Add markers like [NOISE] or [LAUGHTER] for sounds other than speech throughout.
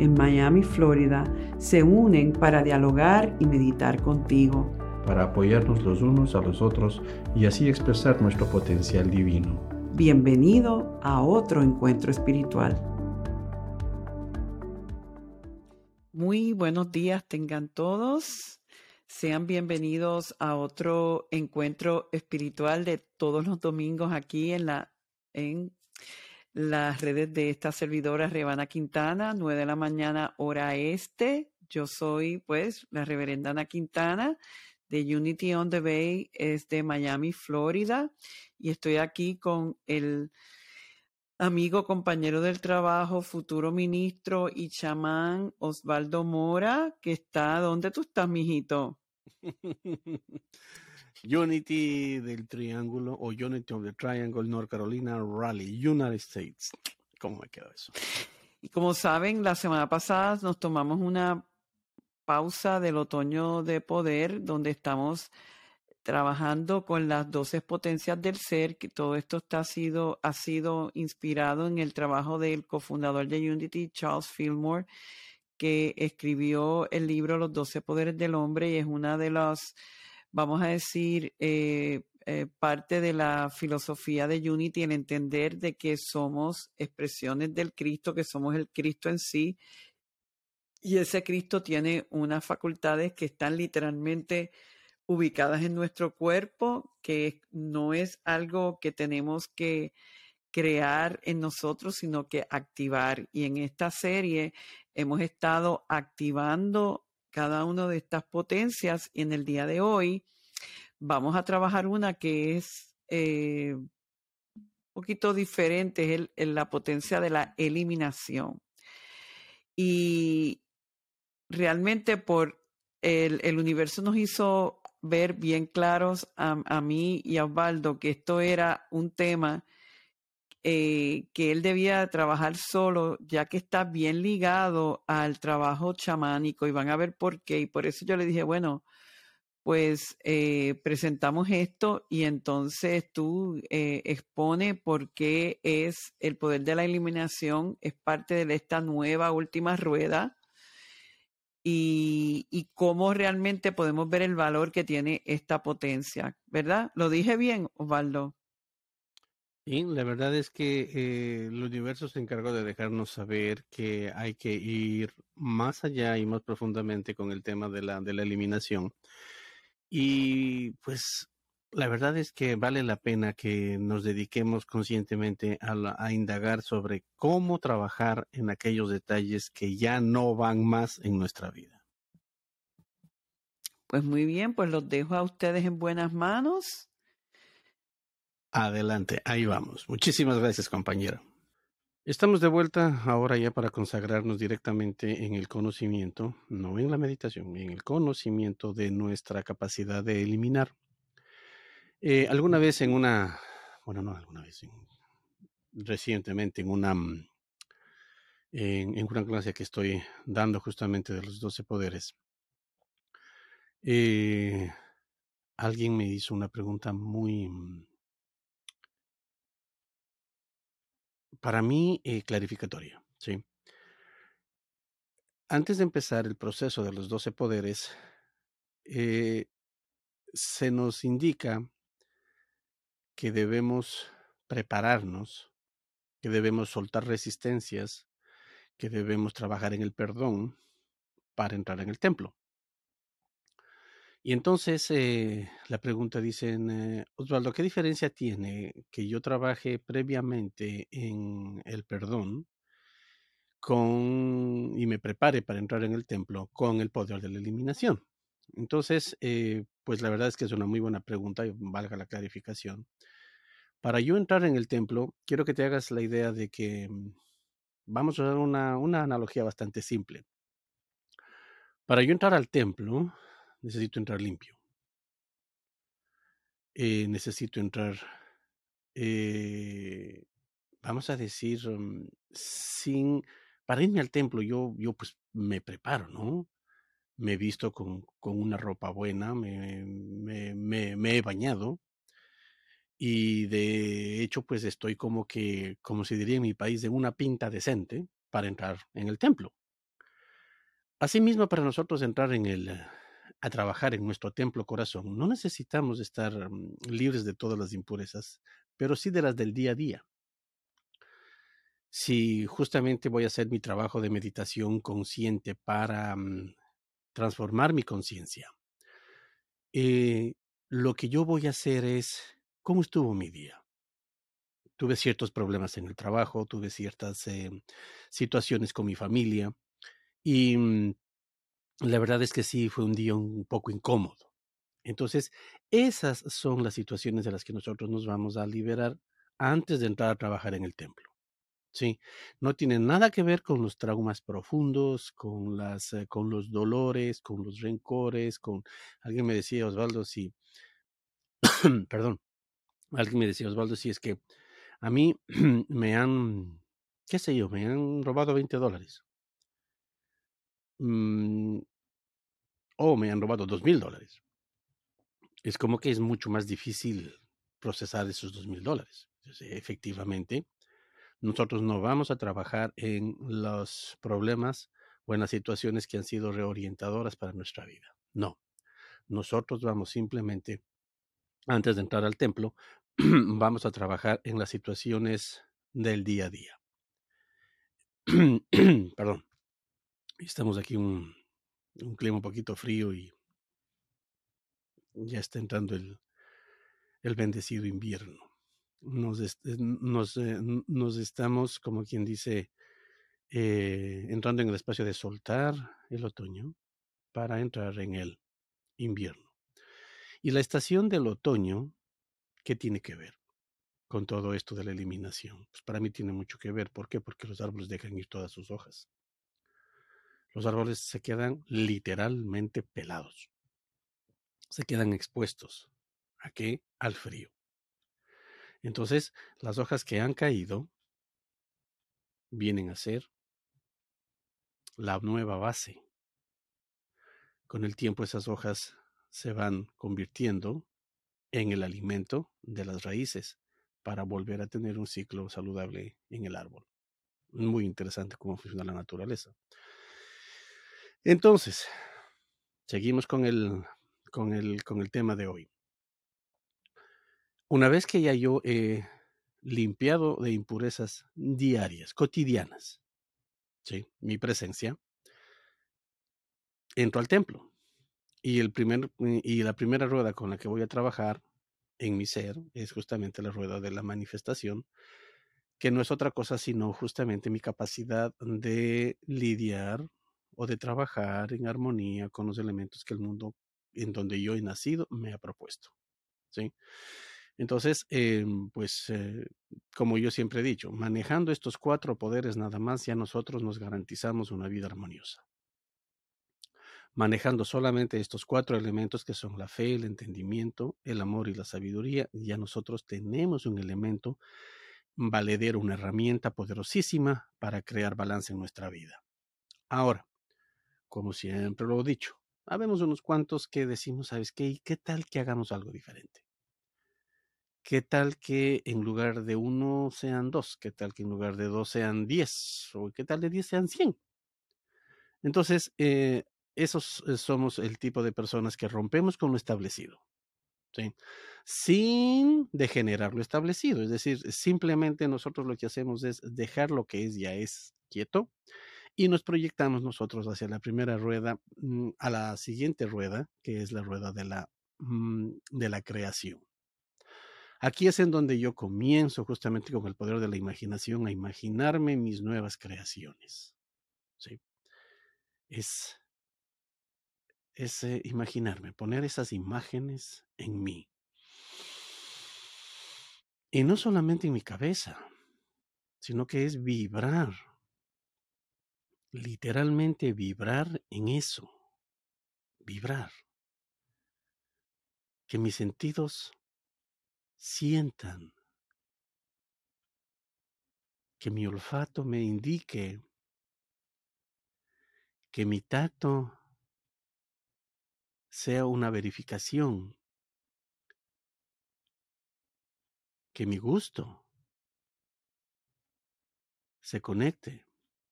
en Miami, Florida, se unen para dialogar y meditar contigo. Para apoyarnos los unos a los otros y así expresar nuestro potencial divino. Bienvenido a otro encuentro espiritual. Muy buenos días tengan todos. Sean bienvenidos a otro encuentro espiritual de todos los domingos aquí en la en las redes de esta servidora Rebana Quintana, 9 de la mañana hora este. Yo soy pues la reverenda Ana Quintana de Unity on the Bay, es de Miami, Florida, y estoy aquí con el amigo, compañero del trabajo, futuro ministro y chamán Osvaldo Mora, que está, ¿dónde tú estás, mijito? [LAUGHS] Unity del Triángulo o Unity of the Triangle, North Carolina, Raleigh, United States. ¿Cómo me quedó eso? Y como saben, la semana pasada nos tomamos una pausa del otoño de poder, donde estamos trabajando con las 12 potencias del ser, que todo esto está sido, ha sido inspirado en el trabajo del cofundador de Unity, Charles Fillmore, que escribió el libro Los 12 poderes del hombre y es una de las vamos a decir, eh, eh, parte de la filosofía de Unity, el entender de que somos expresiones del Cristo, que somos el Cristo en sí, y ese Cristo tiene unas facultades que están literalmente ubicadas en nuestro cuerpo, que no es algo que tenemos que crear en nosotros, sino que activar. Y en esta serie hemos estado activando cada una de estas potencias y en el día de hoy vamos a trabajar una que es eh, un poquito diferente, es la potencia de la eliminación. Y realmente por el, universo nos hizo ver bien claros a, mí y a Osvaldo que esto era un tema eh, que él debía trabajar solo, ya que está bien ligado al trabajo chamánico y van a ver por qué. Y por eso yo le dije, bueno, pues eh, presentamos esto y entonces tú eh, expone por qué es el poder de la eliminación, es parte de esta nueva última rueda. Y, y cómo realmente podemos ver el valor que tiene esta potencia, ¿verdad? ¿Lo dije bien, Osvaldo? Y la verdad es que eh, el universo se encargó de dejarnos saber que hay que ir más allá y más profundamente con el tema de la, de la eliminación. Y pues la verdad es que vale la pena que nos dediquemos conscientemente a, a, indagar sobre cómo trabajar en aquellos detalles que ya no van más en nuestra vida. Pues muy bien, pues los dejo a ustedes en buenas manos. Adelante, ahí vamos. Muchísimas gracias, compañero. Estamos de vuelta ahora ya para consagrarnos directamente en el conocimiento, no en la meditación, en el conocimiento de nuestra capacidad de eliminar. Eh, alguna vez en una, bueno, no alguna vez, en, recientemente en una, mm, en, en, una clase que estoy dando justamente de los 12 poderes, eh, alguien me hizo una pregunta muy para mí, eh, clarificatoria, ¿sí? Antes de empezar el proceso de los 12 poderes, eh, se nos indica que debemos prepararnos, que debemos soltar resistencias, que debemos trabajar en el perdón para entrar en el templo. Y entonces eh, la pregunta dice, eh, Osvaldo, ¿qué diferencia tiene que yo trabaje previamente en el perdón con y me prepare para entrar en el templo con el poder de la eliminación? Entonces, eh, pues la verdad es que es una muy buena pregunta y valga la clarificación. Para yo entrar en el templo, quiero que te hagas la idea de que mm, vamos a usar una, una analogía bastante simple. Para yo entrar al templo, necesito entrar limpio. Eh, necesito entrar, eh, vamos a decir, mm, sin, para irme al templo, yo, yo pues me preparo, ¿no? Me he visto con, con una ropa buena, me, me, me, me he bañado, y de hecho pues estoy como que, como se diría en mi país, de una pinta decente para entrar en el templo. Asimismo, para nosotros entrar en el, a trabajar en nuestro templo corazón, no necesitamos estar mm, libres de todas las impurezas, pero sí de las del día a día. Si justamente voy a hacer mi trabajo de meditación consciente para mm, transformar mi conciencia, eh, lo que yo voy a hacer es, ¿cómo estuvo mi día? Tuve ciertos problemas en el trabajo, tuve ciertas eh, situaciones con mi familia, y mm, la verdad es que sí fue un día un poco incómodo. Entonces, esas son las situaciones de las que nosotros nos vamos a liberar antes de entrar a trabajar en el templo. Sí, no tiene nada que ver con los traumas profundos, con las, eh, con los dolores, con los rencores, con alguien me decía Osvaldo si, [COUGHS] perdón, alguien me decía Osvaldo si es que a mí [CLEARS THROAT] me han, qué sé yo, me han robado 20 dólares. Mm, o me han robado dos mil dólares. Es como que es mucho más difícil procesar esos dos mil dólares. Efectivamente, nosotros no vamos a trabajar en los problemas o en las situaciones que han sido reorientadoras para nuestra vida. No, nosotros vamos simplemente, antes de entrar al templo, [CLEARS THROAT] vamos a trabajar en las situaciones del día a día. [CLEARS THROAT] Perdón. Estamos aquí un, un clima un poquito frío y ya está entrando el, el bendecido invierno. Nos, eh, estamos, como quien dice, eh, entrando en el espacio de soltar el otoño para entrar en el invierno. Y la estación del otoño, ¿qué tiene que ver con todo esto de la eliminación? Pues para mí tiene mucho que ver. ¿Por qué? Porque los árboles dejan ir todas sus hojas los árboles se quedan literalmente pelados. Se quedan expuestos. ¿A qué? Al frío. Entonces, las hojas que han caído vienen a ser la nueva base. Con el tiempo esas hojas se van convirtiendo en el alimento de las raíces para volver a tener un ciclo saludable en el árbol. Muy interesante cómo funciona la naturaleza. Entonces, seguimos con el, con el, con el tema de hoy. Una vez que ya yo he limpiado de impurezas diarias, cotidianas, ¿sí? mi presencia, entro al templo. Y, el primer, y la primera rueda con la que voy a trabajar en mi ser es justamente la rueda de la manifestación, que no es otra cosa sino justamente mi capacidad de lidiar o de trabajar en armonía con los elementos que el mundo en donde yo he nacido me ha propuesto. ¿sí? Entonces, em, pues, eh, como yo siempre he dicho, manejando estos cuatro poderes nada más, ya nosotros nos garantizamos una vida armoniosa. Manejando solamente estos cuatro elementos que son la fe, el entendimiento, el amor y la sabiduría, ya nosotros tenemos un elemento valedero, una herramienta poderosísima para crear balance en nuestra vida. Ahora, como siempre lo he dicho. Habemos unos cuantos que decimos, ¿sabes qué? ¿Y qué tal que hagamos algo diferente? ¿Qué tal que en lugar de uno sean dos? ¿Qué tal que en lugar de dos sean diez? ¿O qué tal de diez sean cien? Entonces, eh, esos eh, somos el tipo de personas que rompemos con lo establecido. ¿sí? Sin degenerar lo establecido. Es decir, simplemente nosotros lo que hacemos es dejar lo que es ya es quieto y nos proyectamos nosotros hacia la primera rueda, mm, a la siguiente rueda, que es la rueda de la, mm, de la creación. Aquí es en donde yo comienzo justamente con el poder de la imaginación a imaginarme mis nuevas creaciones. ¿sí? Es, es eh, imaginarme, poner esas imágenes en mí. Y no solamente en mi cabeza, sino que es vibrar literalmente vibrar en eso, vibrar. que mis sentidos sientan, que mi olfato me indique, que mi tacto sea una verificación, que mi gusto se conecte,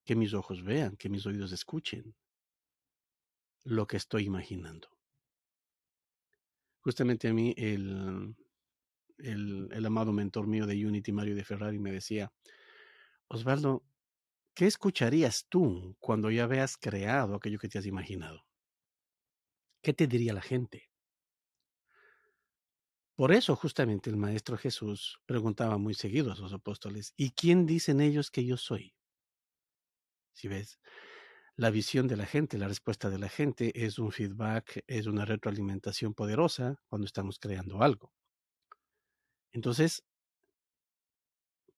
que mis ojos vean, que mis oídos escuchen lo que estoy imaginando. Justamente a mí el, el, amado mentor mío de Unity, Mario de Ferrari, me decía, Osvaldo, ¿qué escucharías tú cuando ya veas creado aquello que te has imaginado? ¿Qué te diría la gente? Por eso justamente el Maestro Jesús preguntaba muy seguido a sus apóstoles, ¿y quién dicen ellos que yo soy? Si ves, la visión de la gente, la respuesta de la gente es un feedback, es una retroalimentación poderosa cuando estamos creando algo. Entonces,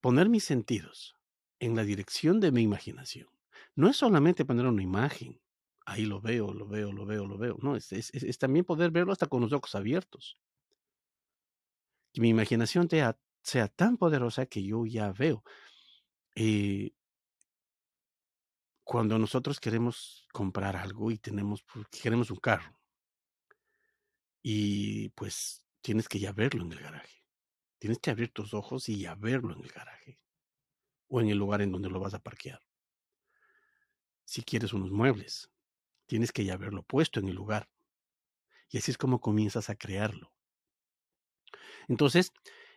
poner mis sentidos en la dirección de mi imaginación no es solamente poner una imagen, ahí lo veo, lo veo, lo veo, lo veo, no, es, también poder verlo hasta con los ojos abiertos. Que mi imaginación sea, sea tan poderosa que yo ya veo. Eh, cuando nosotros queremos comprar algo y tenemos, pues, queremos un carro, y pues tienes que ya verlo en el garaje. Tienes que abrir tus ojos y ya verlo en el garaje o en el lugar en donde lo vas a parquear. Si quieres unos muebles, tienes que ya haberlo puesto en el lugar. Y así es como comienzas a crearlo. Entonces,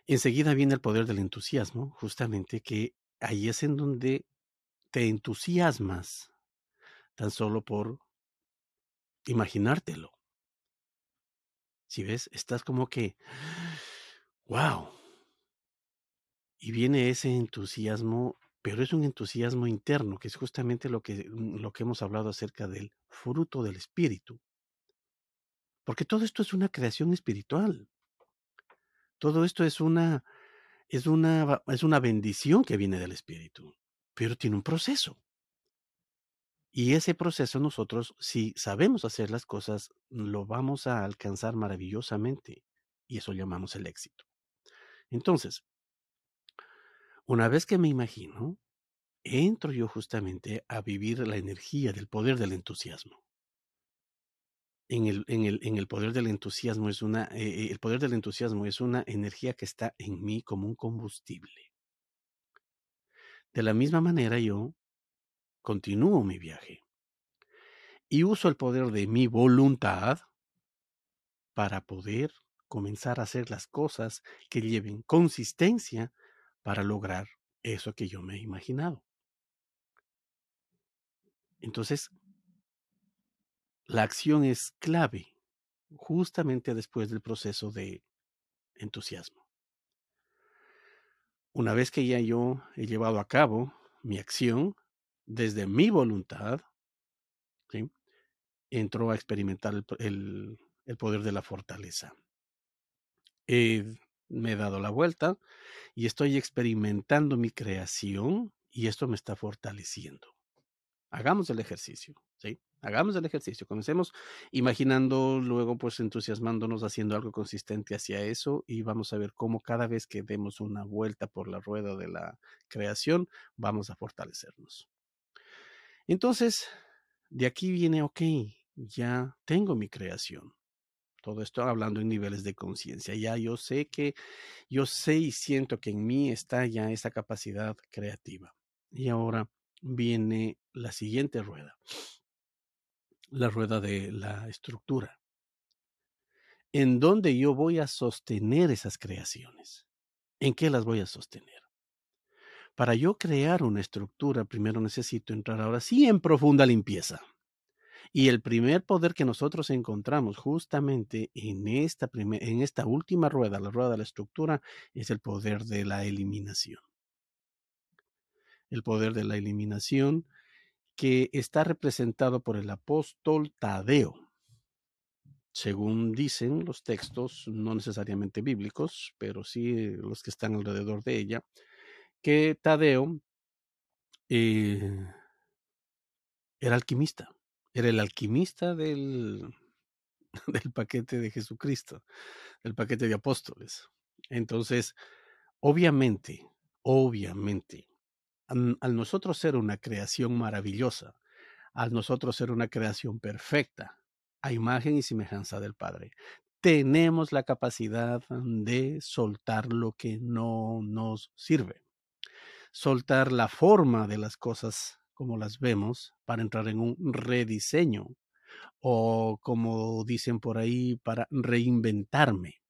enseguida viene el poder del entusiasmo, justamente que ahí es en donde te entusiasmas tan solo por imaginártelo. Si ves, estás como que, wow. Y viene ese entusiasmo, pero es un entusiasmo interno, que es justamente lo que, mm, lo que hemos hablado acerca del fruto del espíritu. Porque todo esto es una creación espiritual. Todo esto es una, es una, es una bendición que viene del espíritu, pero tiene un proceso. Y ese proceso nosotros, si sabemos hacer las cosas, lo vamos a alcanzar maravillosamente. Y eso llamamos el éxito. Entonces, una vez que me imagino, entro yo justamente a vivir la energía del poder del entusiasmo. En el, en el, en el poder del entusiasmo es una, eh, el poder del entusiasmo es una energía que está en mí como un combustible. De la misma manera yo continúo mi viaje y uso el poder de mi voluntad para poder comenzar a hacer las cosas que lleven consistencia para lograr eso que yo me he imaginado. Entonces, la acción es clave justamente después del proceso de entusiasmo. Una vez que ya yo he llevado a cabo mi acción, desde mi voluntad, ¿sí? entró a experimentar el poder de la fortaleza. Eh, me he dado la vuelta y estoy experimentando mi creación y esto me está fortaleciendo. Hagamos el ejercicio, ¿sí? Hagamos el ejercicio. Comencemos imaginando, luego pues entusiasmándonos, haciendo algo consistente hacia eso y vamos a ver cómo cada vez que demos una vuelta por la rueda de la creación, vamos a fortalecernos. Entonces, de aquí viene, ok, ya tengo mi creación. Todo esto hablando en niveles de conciencia. Ya yo sé que, yo sé y siento que en mí está ya esa capacidad creativa. Y ahora viene la siguiente rueda. La rueda de la estructura. ¿En dónde yo voy a sostener esas creaciones? ¿En qué las voy a sostener? Para yo crear una estructura, primero necesito entrar ahora sí en profunda limpieza. Y el primer poder que nosotros encontramos justamente en esta, en esta última rueda, la rueda de la estructura, es el poder de la eliminación. El poder de la eliminación que está representado por el apóstol Tadeo. Según dicen los textos, no necesariamente bíblicos, pero sí los que están alrededor de ella, que Tadeo eh, era alquimista era el alquimista del, [LAUGHS] del paquete de Jesucristo, del paquete de apóstoles. Entonces, obviamente, obviamente, al nosotros ser una creación maravillosa, al nosotros ser una creación perfecta, a imagen y semejanza del Padre, tenemos la capacidad de soltar lo que no nos sirve, soltar la forma de las cosas como las vemos para entrar en un rediseño o como dicen por ahí, para reinventarme.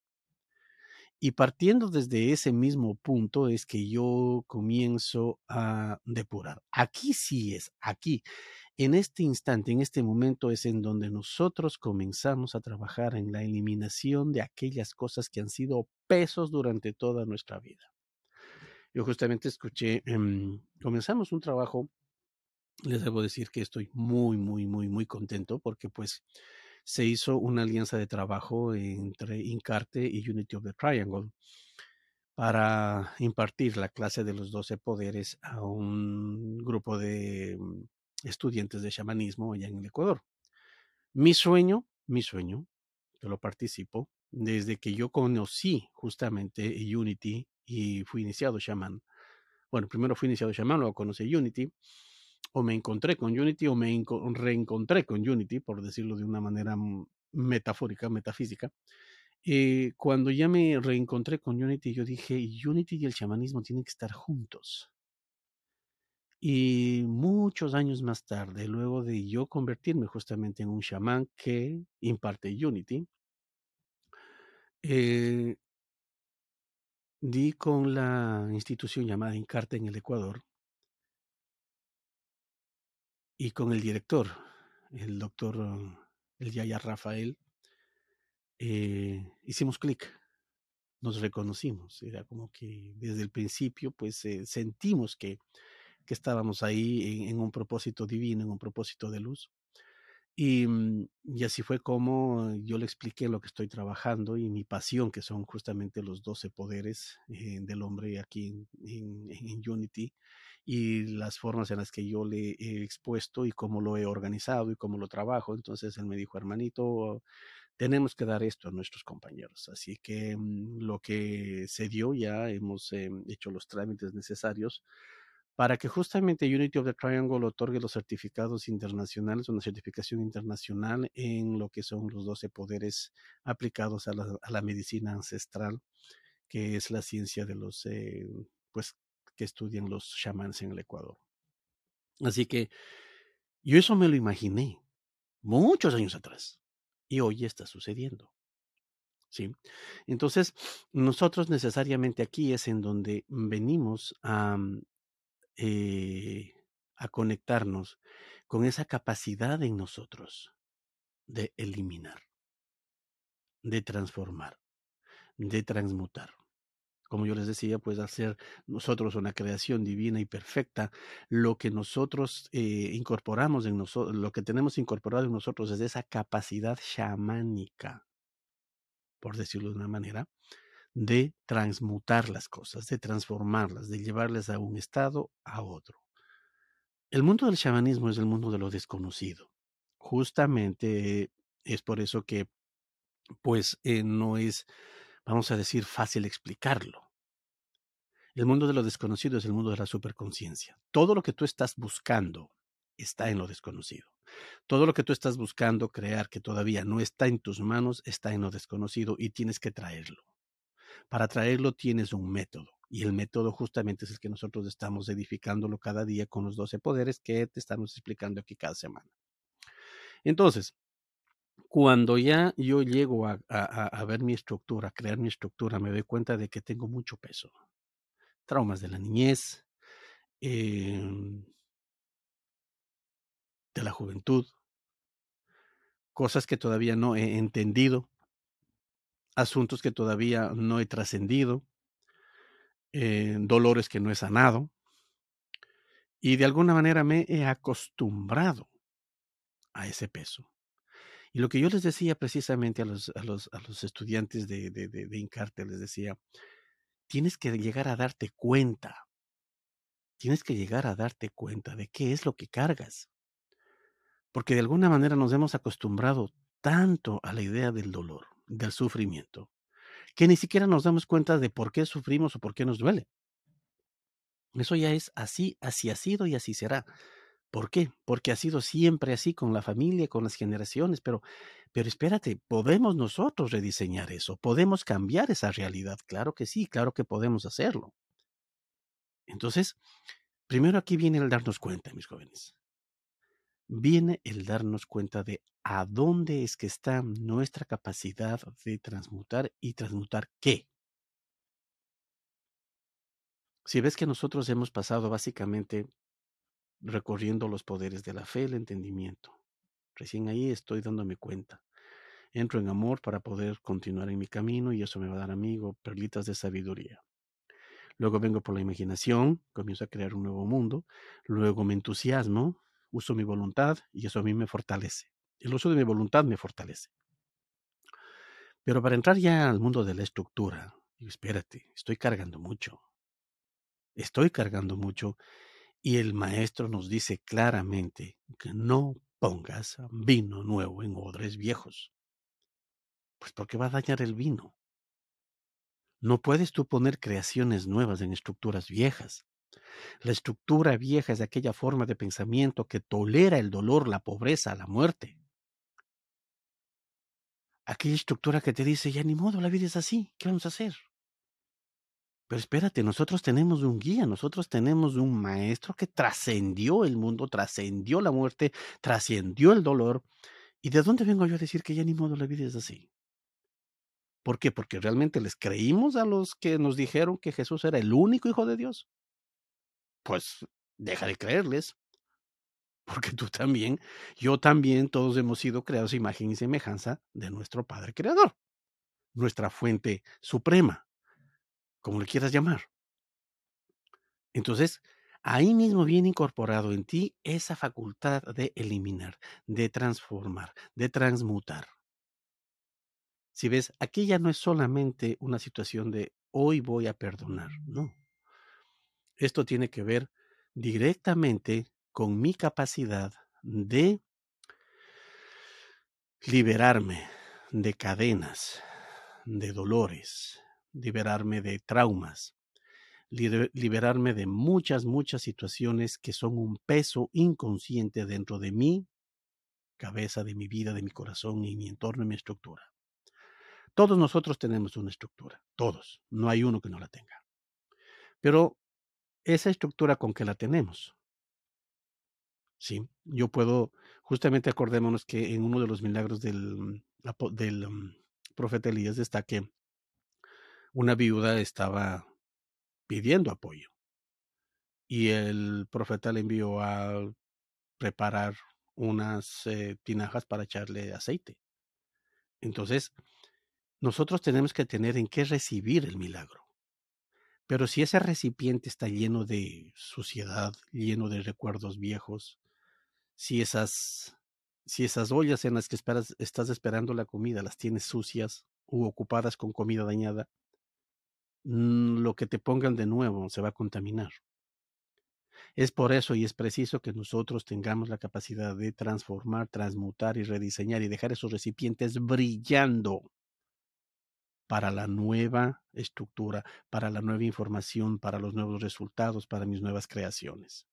Y partiendo desde ese mismo punto es que yo comienzo a depurar. Aquí sí es, aquí. En este instante, en este momento es en donde nosotros comenzamos a trabajar en la eliminación de aquellas cosas que han sido pesos durante toda nuestra vida. Yo justamente escuché, em, comenzamos un trabajo, les debo decir que estoy muy, muy, muy, muy contento porque pues se hizo una alianza de trabajo entre Incarte y Unity of the Triangle para impartir la clase de los 12 poderes a un grupo de mm, estudiantes de chamanismo allá en el Ecuador. Mi sueño, mi sueño, yo lo participo, desde que yo conocí justamente Unity y fui iniciado chamán. Bueno, primero fui iniciado chamán, luego conocí Unity o me encontré con Unity o me reencontré con Unity, por decirlo de una manera metafórica, metafísica. Eh, cuando ya me reencontré con Unity, yo dije, Unity y el chamanismo tienen que estar juntos. Y muchos años más tarde, luego de yo convertirme justamente en un chamán que imparte Unity, eh, di con la institución llamada Incarte en el Ecuador, y con el director, el doctor, el Yaya Rafael, eh, hicimos clic, nos reconocimos, era como que desde el principio pues eh, sentimos que, que, estábamos ahí en, un propósito divino, en un propósito de luz. Y, mm, y, así fue como yo le expliqué lo que estoy trabajando y mi pasión, que son justamente los 12 poderes eh, del hombre aquí en, en Unity y las formas en las que yo le he expuesto y cómo lo he organizado y cómo lo trabajo. Entonces él me dijo, hermanito, tenemos que dar esto a nuestros compañeros. Así que mm, lo que se dio ya hemos eh, hecho los trámites necesarios para que justamente Unity of the Triangle otorgue los certificados internacionales, una certificación internacional en lo que son los 12 poderes aplicados a la, medicina ancestral, que es la ciencia de los, eh, pues, que estudian los chamanes en el Ecuador. Así que yo eso me lo imaginé muchos años atrás y hoy está sucediendo. ¿Sí? Entonces, nosotros necesariamente aquí es en donde venimos a, mm, eh, a conectarnos con esa capacidad en nosotros de eliminar, de transformar, de transmutar como yo les decía, pues hacer nosotros una creación divina y perfecta, lo que nosotros eh, incorporamos en nosotros, lo que tenemos incorporado en nosotros es esa capacidad chamánica, por decirlo de una manera, de transmutar las cosas, de transformarlas, de llevarlas a un estado a otro. El mundo del chamanismo es el mundo de lo desconocido. Justamente es por eso que, pues, eh, no es, vamos a decir, fácil explicarlo. El mundo de lo desconocido es el mundo de la superconciencia. Todo lo que tú estás buscando está en lo desconocido. Todo lo que tú estás buscando crear que todavía no está en tus manos está en lo desconocido y tienes que traerlo. Para traerlo tienes un método y el método justamente es el que nosotros estamos edificándolo cada día con los 12 poderes que te estamos explicando aquí cada semana. Entonces, cuando ya yo llego a, ver mi estructura, a crear mi estructura, me doy cuenta de que tengo mucho peso. Traumas de la niñez, em de la juventud, cosas que todavía no he entendido, asuntos que todavía no he trascendido, eh, dolores que no he sanado, y de alguna manera me he acostumbrado a ese peso. Y lo que yo les decía precisamente a los, a los, a los estudiantes de, de, de, de Incarte, les decía, tienes que llegar a darte cuenta. Tienes que llegar a darte cuenta de qué es lo que cargas. Porque de alguna manera nos hemos acostumbrado tanto a la idea del dolor, del sufrimiento, que ni siquiera nos damos cuenta de por qué sufrimos o por qué nos duele. Eso ya es así, así ha sido y así será. ¿Por qué? Porque ha sido siempre así con la familia, con las generaciones, pero, pero espérate, ¿podemos nosotros rediseñar eso? ¿Podemos cambiar esa realidad? Claro que sí, claro que podemos hacerlo. Entonces, primero aquí viene el darnos cuenta, mis jóvenes. Viene el darnos cuenta de a dónde es que está nuestra capacidad de transmutar y transmutar qué. Si ves que nosotros hemos pasado básicamente recorriendo los poderes de la fe, el entendimiento. Recién ahí estoy dándome cuenta. Entro en amor para poder continuar en mi camino y eso me va a dar, amigo, perlitas de sabiduría. Luego vengo por la imaginación, comienzo a crear un nuevo mundo. Luego me entusiasmo, uso mi voluntad y eso a mí me fortalece. El uso de mi voluntad me fortalece. Pero para entrar ya al mundo de la estructura, espérate, estoy cargando mucho. Estoy cargando mucho y el maestro nos dice claramente que no pongas vino nuevo en odres viejos. Pues porque va a dañar el vino. No puedes tú poner creaciones nuevas en estructuras viejas. La estructura vieja es aquella forma de pensamiento que tolera el dolor, la pobreza, la muerte. Aquella estructura que te dice, ya ni modo, la vida es así, ¿qué vamos a hacer? Pero espérate, nosotros tenemos un guía, nosotros tenemos un maestro que trascendió el mundo, trascendió la muerte, trascendió el dolor. ¿Y de dónde vengo yo a decir que ya ni modo la vida es así? ¿Por qué? Porque realmente les creímos a los que nos dijeron que Jesús era el único hijo de Dios. Pues deja de creerles. Porque tú también, yo también, todos hemos sido creados imagen y semejanza de nuestro Padre Creador, nuestra fuente suprema, como le quieras llamar. Entonces, ahí mismo viene incorporado en ti esa facultad de eliminar, de transformar, de transmutar. Si ves, aquí ya no es solamente una situación de hoy voy a perdonar, no. Esto tiene que ver directamente con mi capacidad de liberarme de cadenas, de dolores, liberarme de traumas, liberarme de muchas, muchas situaciones que son un peso inconsciente dentro de mi cabeza, de mi vida, de mi corazón y mi entorno y mi estructura. Todos nosotros tenemos una estructura, todos, no hay uno que no la tenga. Pero esa estructura con que la tenemos. Sí, yo puedo, justamente acordémonos que en uno de los milagros del, del mm, profeta Elías está que una viuda estaba pidiendo apoyo y el profeta le envió a preparar unas eh, tinajas para echarle aceite. Entonces, nosotros tenemos que tener en qué recibir el milagro. Pero si ese recipiente está lleno de suciedad, lleno de recuerdos viejos, si esas, si esas ollas en las que esperas, estás esperando la comida las tienes sucias u ocupadas con comida dañada, lo que te pongan de nuevo se va a contaminar. Es por eso y es preciso que nosotros tengamos la capacidad de transformar, transmutar y rediseñar y dejar esos recipientes brillando para la nueva estructura, para la nueva información, para los nuevos resultados, para mis nuevas creaciones.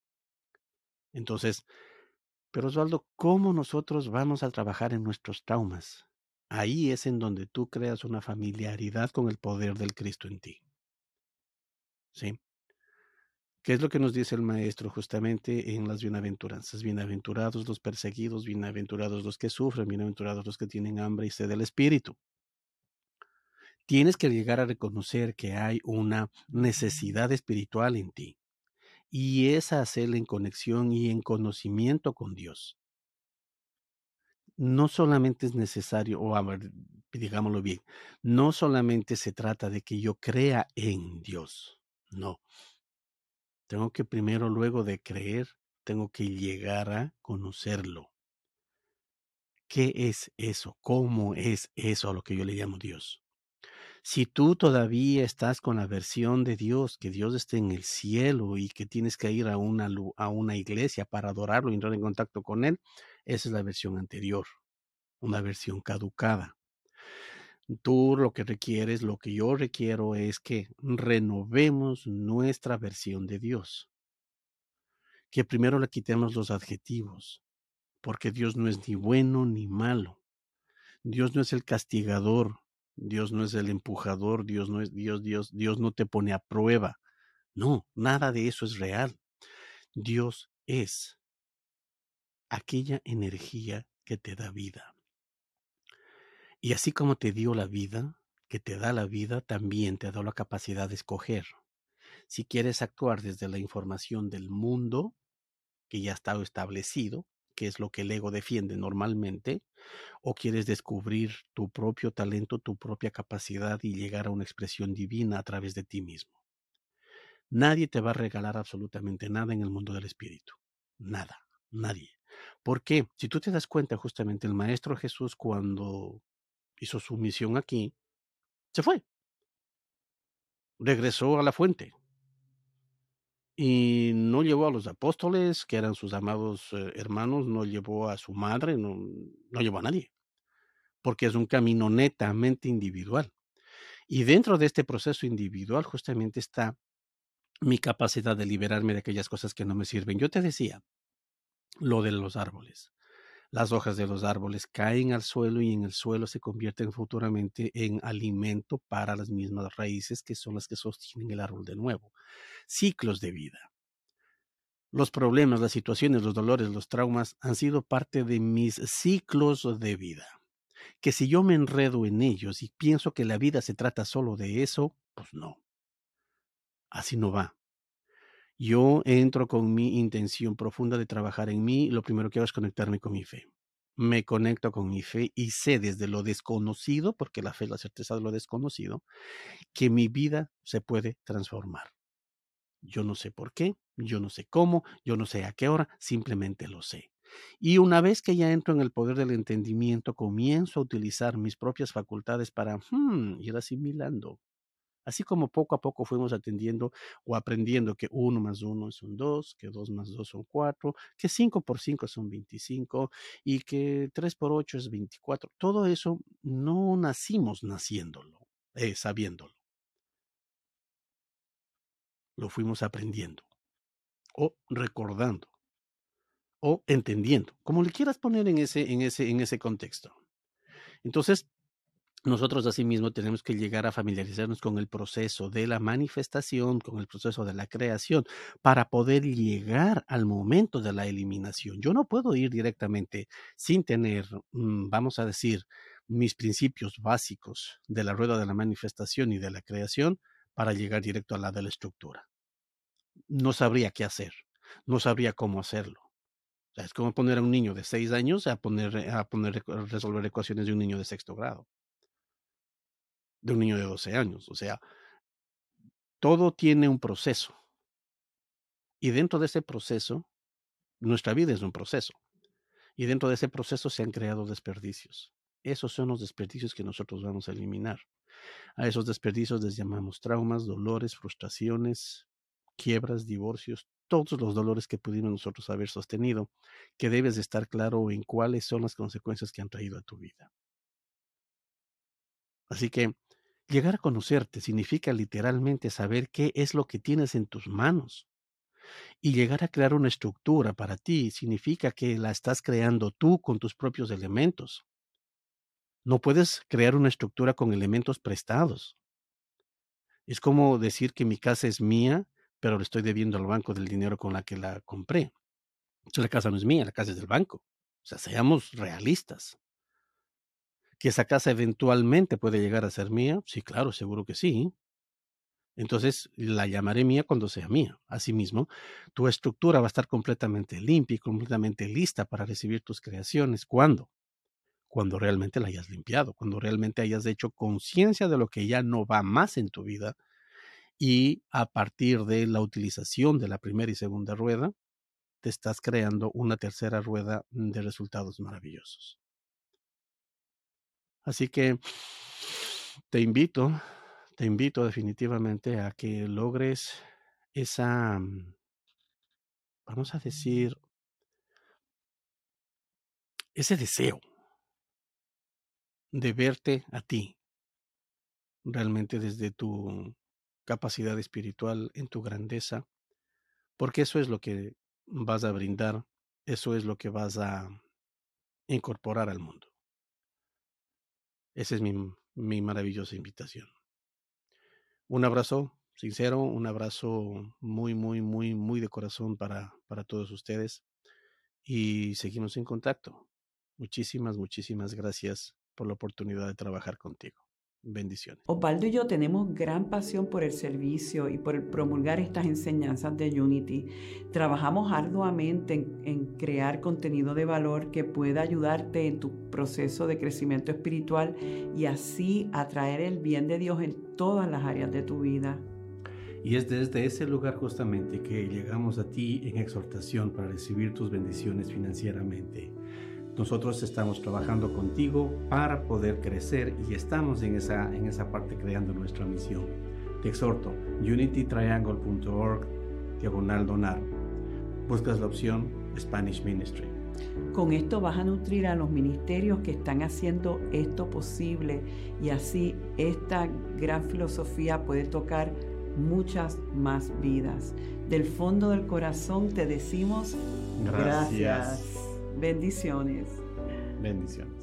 Entonces, pero Osvaldo, ¿cómo nosotros vamos a trabajar en nuestros traumas? Ahí es en donde tú creas una familiaridad con el poder del Cristo en ti. ¿Sí? ¿Qué es lo que nos dice el Maestro justamente en las bienaventuranzas? Bienaventurados los perseguidos, bienaventurados los que sufren, bienaventurados los que tienen hambre y sed del Espíritu tienes que llegar a reconocer que hay una necesidad espiritual en ti. Y es hacerla en conexión y en conocimiento con Dios. No solamente es necesario, o a ver, digámoslo bien, no solamente se trata de que yo crea en Dios, no. Tengo que primero, luego de creer, tengo que llegar a conocerlo. ¿Qué es eso? ¿Cómo es eso a lo que yo le llamo Dios? Si tú todavía estás con la versión de Dios, que Dios esté en el cielo y que tienes que ir a una, a una iglesia para adorarlo y entrar en contacto con Él, esa es la versión anterior. una versión caducada. Tú lo que requieres, lo que yo requiero es que renovemos nuestra versión de Dios. Que primero le quitemos los adjetivos, porque Dios no es ni bueno ni malo. Dios no es el castigador, Dios no es el empujador, Dios no es Dios, Dios, Dios no te pone a prueba. No, nada de eso es real. Dios es aquella energía que te da vida. Y así como te dio la vida, que te da la vida, también te da la capacidad de escoger. Si quieres actuar desde la información del mundo, que ya estado establecido, que es lo que el ego defiende normalmente, o quieres descubrir tu propio talento, tu propia capacidad y llegar a una expresión divina a través de ti mismo. Nadie te va a regalar absolutamente nada en el mundo del espíritu. Nada, nadie. ¿Por qué? Si tú te das cuenta, justamente el Maestro Jesús cuando hizo su misión aquí, se fue. Regresó a la fuente. Y no llevó a los apóstoles, que eran sus amados eh, hermanos, no llevó a su madre, no, no llevó a nadie, porque es un camino netamente individual. Y dentro de este proceso individual justamente está mi capacidad de liberarme de aquellas cosas que no me sirven. Yo te decía lo de los árboles. Las hojas de los árboles caen al suelo y en el suelo se convierten futuramente en alimento para las mismas raíces que son las que sostienen el árbol de nuevo. Ciclos de vida. Los problemas, las situaciones, los dolores, los traumas han sido parte de mis ciclos de vida. Que si yo me enredo en ellos y pienso que la vida se trata solo de eso, pues no. Así no va. Yo entro con mi intención profunda de trabajar en mí, lo primero que hago es conectarme con mi fe. Me conecto con mi fe y sé desde lo desconocido, porque la fe es la certeza de lo desconocido, que mi vida se puede transformar. Yo no sé por qué, yo no sé cómo, yo no sé a qué hora, simplemente lo sé. Y una vez que ya entro en el poder del entendimiento, comienzo a utilizar mis propias facultades para hmm, ir asimilando Así como poco a poco fuimos atendiendo o aprendiendo que 1 más 1 es un 2, que 2 más 2 son 4, que 5 por 5 son 25 y que 3 por 8 es 24. Todo eso no nacimos naciéndolo, eh, sabiéndolo. Lo fuimos aprendiendo o recordando o entendiendo, como le quieras poner en ese, en ese, en ese contexto. Entonces, nosotros asimismo tenemos que llegar a familiarizarnos con el proceso de la manifestación, con el proceso de la creación, para poder llegar al momento de la eliminación. Yo no puedo ir directamente sin tener, mm, vamos a decir, mis principios básicos de la rueda de la manifestación y de la creación para llegar directo a la de la estructura. No sabría qué hacer, no sabría cómo hacerlo. es como poner a un niño de seis años a poner a poner resolver ecuaciones de un niño de sexto grado de un niño de 12 años. O sea, todo tiene un proceso. Y dentro de ese proceso, nuestra vida es un proceso. Y dentro de ese proceso se han creado desperdicios. Esos son los desperdicios que nosotros vamos a eliminar. A esos desperdicios les llamamos traumas, dolores, frustraciones, quiebras, divorcios, todos los dolores que pudimos nosotros haber sostenido, que debes de estar claro en cuáles son las consecuencias que han traído a tu vida. Así que Llegar a conocerte significa literalmente saber qué es lo que tienes en tus manos. Y llegar a crear una estructura para ti significa que la estás creando tú con tus propios elementos. No puedes crear una estructura con elementos prestados. Es como decir que mi casa es mía, pero le estoy debiendo al banco del dinero con la que la compré. la casa no es mía, la casa es del banco. O sea, seamos realistas que esa casa eventualmente puede llegar a ser mía, sí, claro, seguro que sí. Entonces la llamaré mía cuando sea mía. Asimismo, tu estructura va a estar completamente limpia y completamente lista para recibir tus creaciones. ¿Cuándo? Cuando realmente la hayas limpiado, cuando realmente hayas hecho conciencia de lo que ya no va más en tu vida y a partir de la utilización de la primera y segunda rueda, te estás creando una tercera rueda de resultados maravillosos. Así que te invito, te invito definitivamente a que logres esa, mm, vamos a decir, ese deseo, de verte a ti, realmente desde tu capacidad espiritual, en tu grandeza, porque eso es lo que vas a brindar, eso es lo que vas a incorporar al mundo. Esa es mi, mi maravillosa invitación. Un abrazo sincero, un abrazo muy, muy, muy, muy de corazón para, para todos ustedes y seguimos en contacto. Muchísimas, muchísimas gracias por la oportunidad de trabajar contigo. Bendiciones. Osvaldo y yo tenemos gran pasión por el servicio y por promulgar estas enseñanzas de Unity. Trabajamos arduamente en, en, crear contenido de valor que pueda ayudarte en tu proceso de crecimiento espiritual y así atraer el bien de Dios en todas las áreas de tu vida. Y es desde ese lugar justamente que llegamos a ti en exhortación para recibir tus bendiciones financieramente. Nosotros estamos trabajando contigo para poder crecer y estamos en esa, en esa parte creando nuestra misión. Te exhorto, unitytriangle.org, diagonal donar. Buscas la opción Spanish Ministry. Con esto vas a nutrir a los ministerios que están haciendo esto posible y así esta gran filosofía puede tocar muchas más vidas. Del fondo del corazón te decimos gracias. gracias. Bendiciones. Bendiciones.